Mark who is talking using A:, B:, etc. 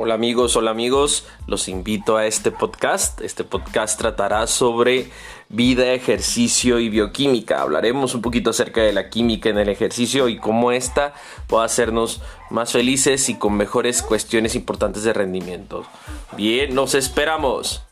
A: Hola amigos, hola amigos, los invito a este podcast. Este podcast tratará sobre vida, ejercicio y bioquímica. Hablaremos un poquito acerca de la química en el ejercicio y cómo esta puede hacernos más felices y con mejores cuestiones importantes de rendimiento. Bien, nos esperamos.